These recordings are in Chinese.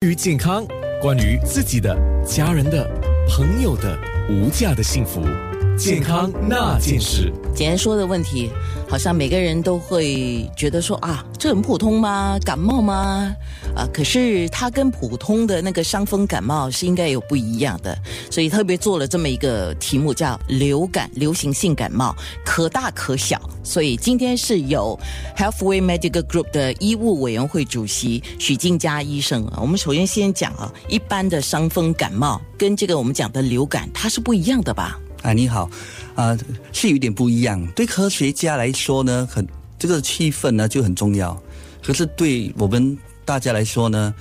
关于健康，关于自己的、家人的、朋友的无价的幸福，健康那件事。简单说的问题，好像每个人都会觉得说啊，这很普通吗？感冒吗？啊，可是它跟普通的那个伤风感冒是应该有不一样的，所以特别做了这么一个题目，叫流感流行性感冒，可大可小。所以今天是有 Healthway Medical Group 的医务委员会主席许静佳医生啊。我们首先先讲啊，一般的伤风感冒跟这个我们讲的流感，它是不一样的吧？啊，你好，啊，是有点不一样。对科学家来说呢，很这个气氛呢就很重要，可是对我们大家来说呢，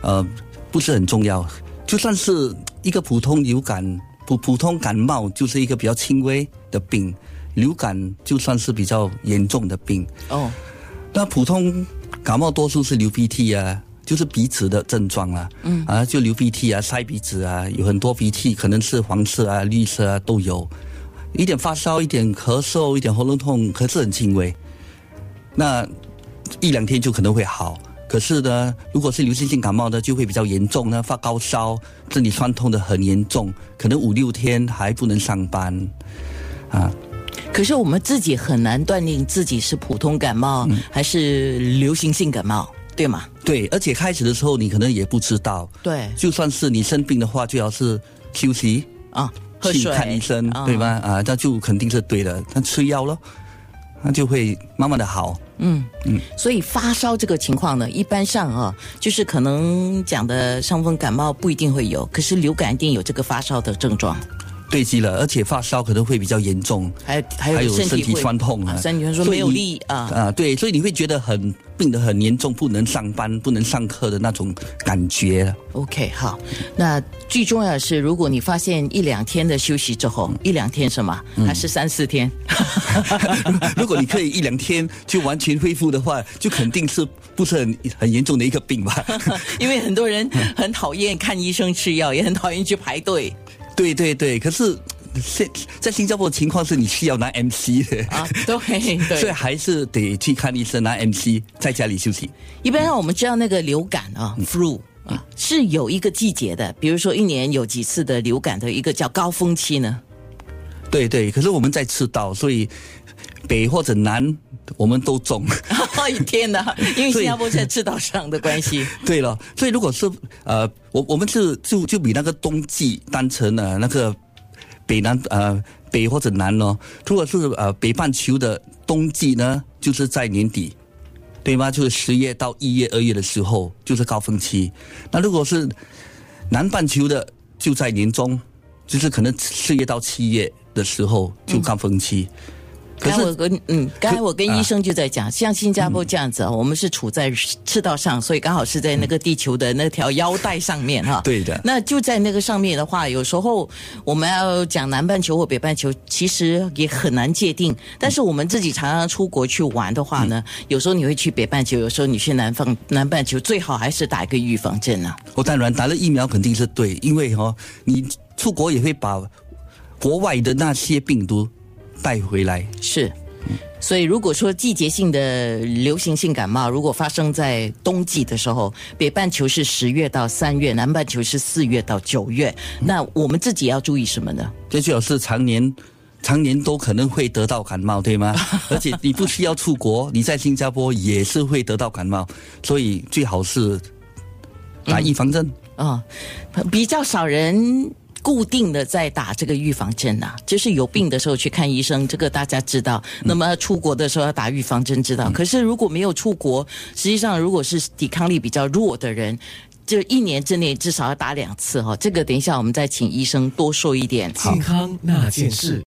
呃，不是很重要。就算是一个普通流感、普普通感冒，就是一个比较轻微的病；流感就算是比较严重的病。哦，那普通感冒多数是流鼻涕啊，就是鼻子的症状啊，嗯。啊，就流鼻涕啊、塞鼻子啊，有很多鼻涕，可能是黄色啊、绿色啊都有，一点发烧、一点咳嗽、一点喉咙痛，可是很轻微，那一两天就可能会好。可是呢，如果是流行性感冒呢，就会比较严重呢，发高烧，这里酸痛的很严重，可能五六天还不能上班，啊。可是我们自己很难断定自己是普通感冒、还是流行性感冒，对吗？对，而且开始的时候你可能也不知道，对就算是你生病的话，最好是休息，啊，喝去看医生，啊对吧？啊，那就肯定是对的。那吃药咯，那就会慢慢的好。嗯嗯，所以发烧这个情况呢，一般上啊，就是可能讲的伤风感冒不一定会有，可是流感一定有这个发烧的症状，对极了，而且发烧可能会比较严重，还有还有身体酸痛啊，身体酸痛没有力啊，啊，对，所以你会觉得很病得很严重，不能上班、不能上课的那种感觉。OK，好，那最重要的是，如果你发现一两天的休息之后，一两天什么，还是三四天，如果你可以一两天就完全恢复的话，就肯定是不是很很严重的一个病吧？因为很多人很讨厌看医生吃药，也很讨厌去排队对对对，可是现在新加坡的情况是你需要拿 MC 的。啊。对 所以，还是得去看医生拿 MC，在家里休息。一般上我们知道那个流感啊，flu 啊，是有一个季节的，比如说一年有几次的流感的一个叫高峰期呢。对对，可是我们在赤道，所以北或者南我们都中。天哪！因为新加坡在赤道上的关系，对了，所以如果是呃，我我们是就就比那个冬季当成了那个北南呃北或者南咯，如果是呃北半球的冬季呢，就是在年底，对吗？就是十月到一月、二月的时候，就是高峰期。那如果是南半球的，就在年中，就是可能四月到七月的时候就高峰期。可是刚才我跟嗯，刚才我跟医生就在讲，像新加坡这样子啊，我们是处在赤道上，所以刚好是在那个地球的那条腰带上面哈。对的那就在那个上面的话，有时候我们要讲南半球或北半球，其实也很难界定。但是我们自己常常出国去玩的话呢，有时候你会去北半球，有时候你去南方南半球，最好还是打一个预防针啊。哦当然打了疫苗肯定是对，因为哦，你出国也会把国外的那些病毒带回来。是。所以，如果说季节性的流行性感冒，如果发生在冬季的时候，北半球是十月到三月，南半球是四月到九月，那我们自己要注意什么呢？这最好是常年。常年都可能会得到感冒，对吗？而且你不需要出国，你在新加坡也是会得到感冒，所以最好是打预防针。啊、比较少人固定的在打这个预防针呐、就是有病的时候去看医生，这个大家知道。那么出国的时候要打预防针，知道。可是如果没有出国，实际上如果是抵抗力比较弱的人。就一年之内至少要打两次哈，这个等一下我们再请医生多说一点。健康那件事。